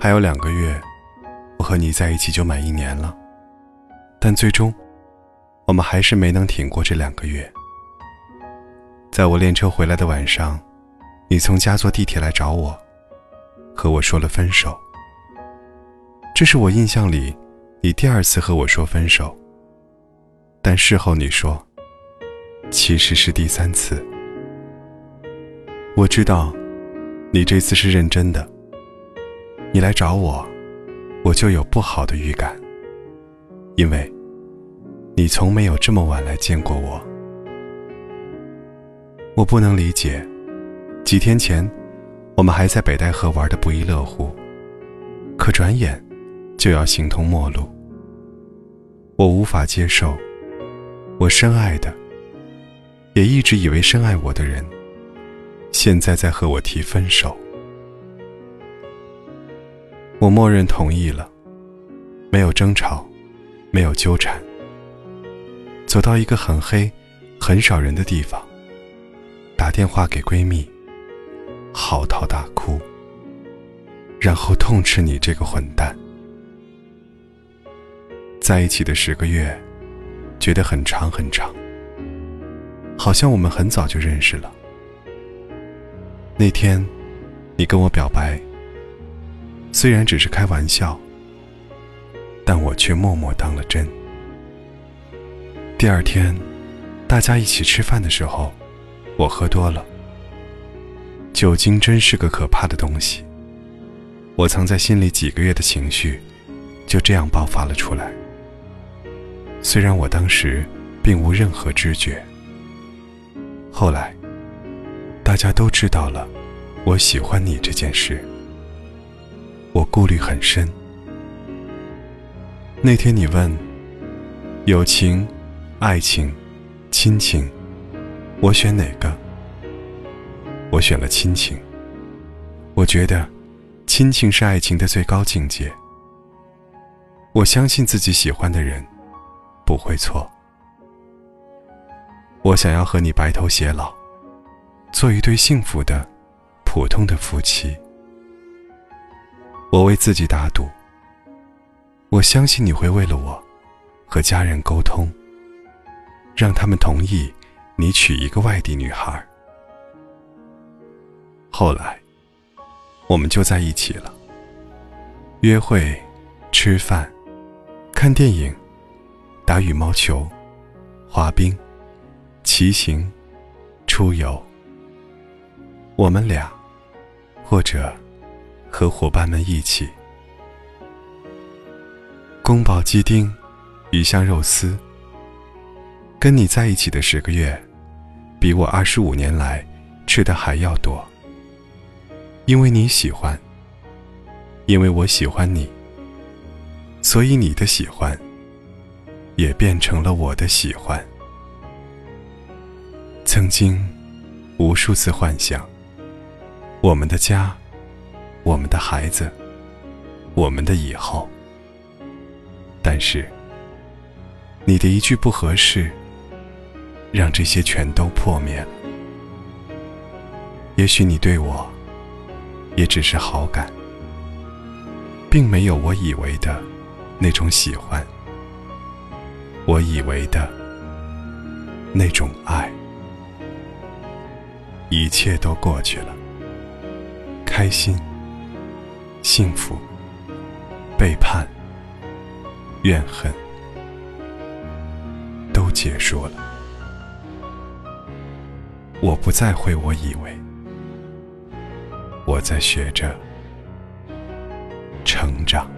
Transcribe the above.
还有两个月，我和你在一起就满一年了，但最终，我们还是没能挺过这两个月。在我练车回来的晚上，你从家坐地铁来找我，和我说了分手。这是我印象里，你第二次和我说分手。但事后你说，其实是第三次。我知道，你这次是认真的。你来找我，我就有不好的预感，因为，你从没有这么晚来见过我。我不能理解，几天前，我们还在北戴河玩的不亦乐乎，可转眼，就要形同陌路。我无法接受，我深爱的，也一直以为深爱我的人，现在在和我提分手。我默认同意了，没有争吵，没有纠缠。走到一个很黑、很少人的地方，打电话给闺蜜，嚎啕大哭，然后痛斥你这个混蛋。在一起的十个月，觉得很长很长，好像我们很早就认识了。那天，你跟我表白。虽然只是开玩笑，但我却默默当了真。第二天，大家一起吃饭的时候，我喝多了。酒精真是个可怕的东西。我藏在心里几个月的情绪，就这样爆发了出来。虽然我当时并无任何知觉，后来，大家都知道了我喜欢你这件事。我顾虑很深。那天你问：友情、爱情、亲情，我选哪个？我选了亲情。我觉得，亲情是爱情的最高境界。我相信自己喜欢的人不会错。我想要和你白头偕老，做一对幸福的、普通的夫妻。我为自己打赌，我相信你会为了我，和家人沟通，让他们同意你娶一个外地女孩。后来，我们就在一起了。约会、吃饭、看电影、打羽毛球、滑冰、骑行、出游。我们俩，或者。和伙伴们一起，宫保鸡丁、鱼香肉丝。跟你在一起的十个月，比我二十五年来吃的还要多。因为你喜欢，因为我喜欢你，所以你的喜欢也变成了我的喜欢。曾经，无数次幻想，我们的家。我们的孩子，我们的以后。但是，你的一句不合适，让这些全都破灭了。也许你对我，也只是好感，并没有我以为的那种喜欢，我以为的那种爱。一切都过去了，开心。幸福、背叛、怨恨都结束了。我不再会，我以为我在学着成长。